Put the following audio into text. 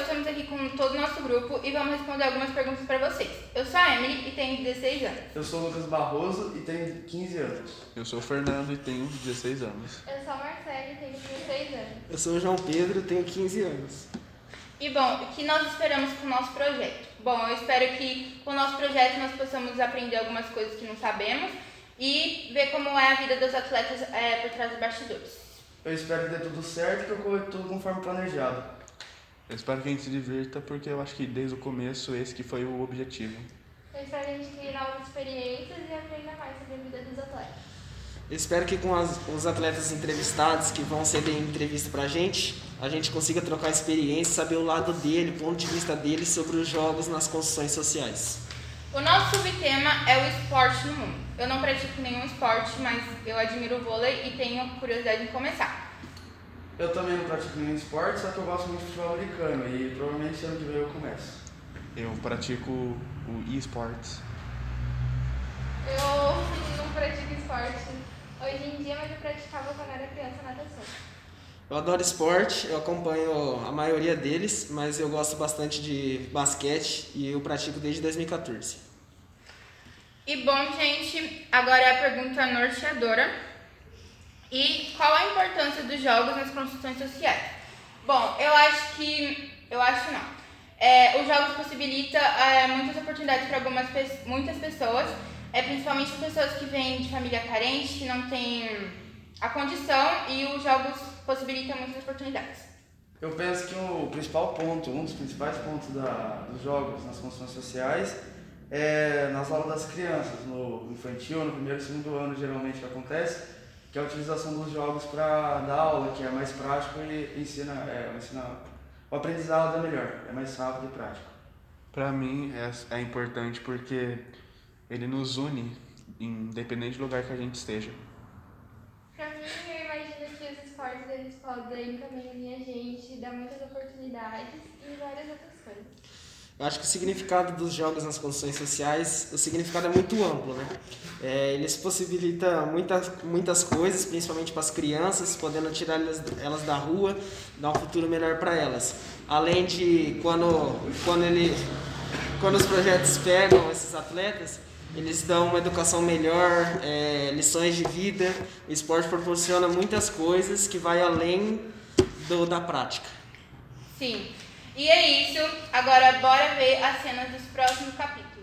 estamos aqui com todo o nosso grupo e vamos responder algumas perguntas para vocês. Eu sou a Emily e tenho 16 anos. Eu sou o Lucas Barroso e tenho 15 anos. Eu sou o Fernando e tenho 16 anos. Eu sou a Marcele e tenho 16 anos. Eu sou o João Pedro, tenho 15 anos. E bom, o que nós esperamos com o nosso projeto? Bom, eu espero que com o nosso projeto nós possamos aprender algumas coisas que não sabemos e ver como é a vida dos atletas é, por trás dos bastidores. Eu espero que dê tudo certo e que ocorra tudo conforme planejado. Eu espero que a gente se divirta porque eu acho que desde o começo esse que foi o objetivo. Eu espero que a gente crie novas experiências e aprenda mais sobre a vida dos atletas. Eu espero que com as, os atletas entrevistados que vão ceder entrevista pra gente, a gente consiga trocar experiência, saber o lado dele, o ponto de vista dele sobre os jogos nas construções sociais. O nosso subtema é o esporte no mundo. Eu não pratico nenhum esporte, mas eu admiro o vôlei e tenho curiosidade em começar. Eu também não pratico nenhum esporte, só que eu gosto muito de futebol americano e provavelmente ano que vem eu começo. Eu pratico o eSports. Eu não pratico esporte hoje em dia, mas eu praticava quando era criança natação. Eu adoro esporte, eu acompanho a maioria deles, mas eu gosto bastante de basquete e eu pratico desde 2014. E bom, gente, agora é a pergunta norteadora. E qual a importância dos jogos nas construções sociais? Bom, eu acho que. Eu acho não. É, os jogos possibilitam é, muitas oportunidades para algumas muitas pessoas, é, principalmente pessoas que vêm de família carente, que não têm a condição, e os jogos possibilitam muitas oportunidades. Eu penso que o principal ponto, um dos principais pontos da, dos jogos nas construções sociais é nas aulas das crianças, no infantil, no primeiro e segundo ano geralmente acontece, que é a utilização dos jogos para dar aula, que é mais prático e ensina, é, ensina o aprendizado é melhor, é mais rápido e prático. Pra mim é, é importante porque ele nos une, independente do lugar que a gente esteja. Pra mim, eu imagino que os esportes eles podem também unir a gente, dar muitas oportunidades e várias outras coisas. Eu acho que o significado dos jogos nas construções sociais, o significado é muito amplo, né? É, eles possibilitam muitas, muitas coisas, principalmente para as crianças, podendo tirar elas, elas da rua, dar um futuro melhor para elas. Além de quando, quando, ele, quando os projetos pegam esses atletas, eles dão uma educação melhor, é, lições de vida. O esporte proporciona muitas coisas que vai além do, da prática. Sim. E é isso. Agora bora ver as cenas dos próximos capítulos.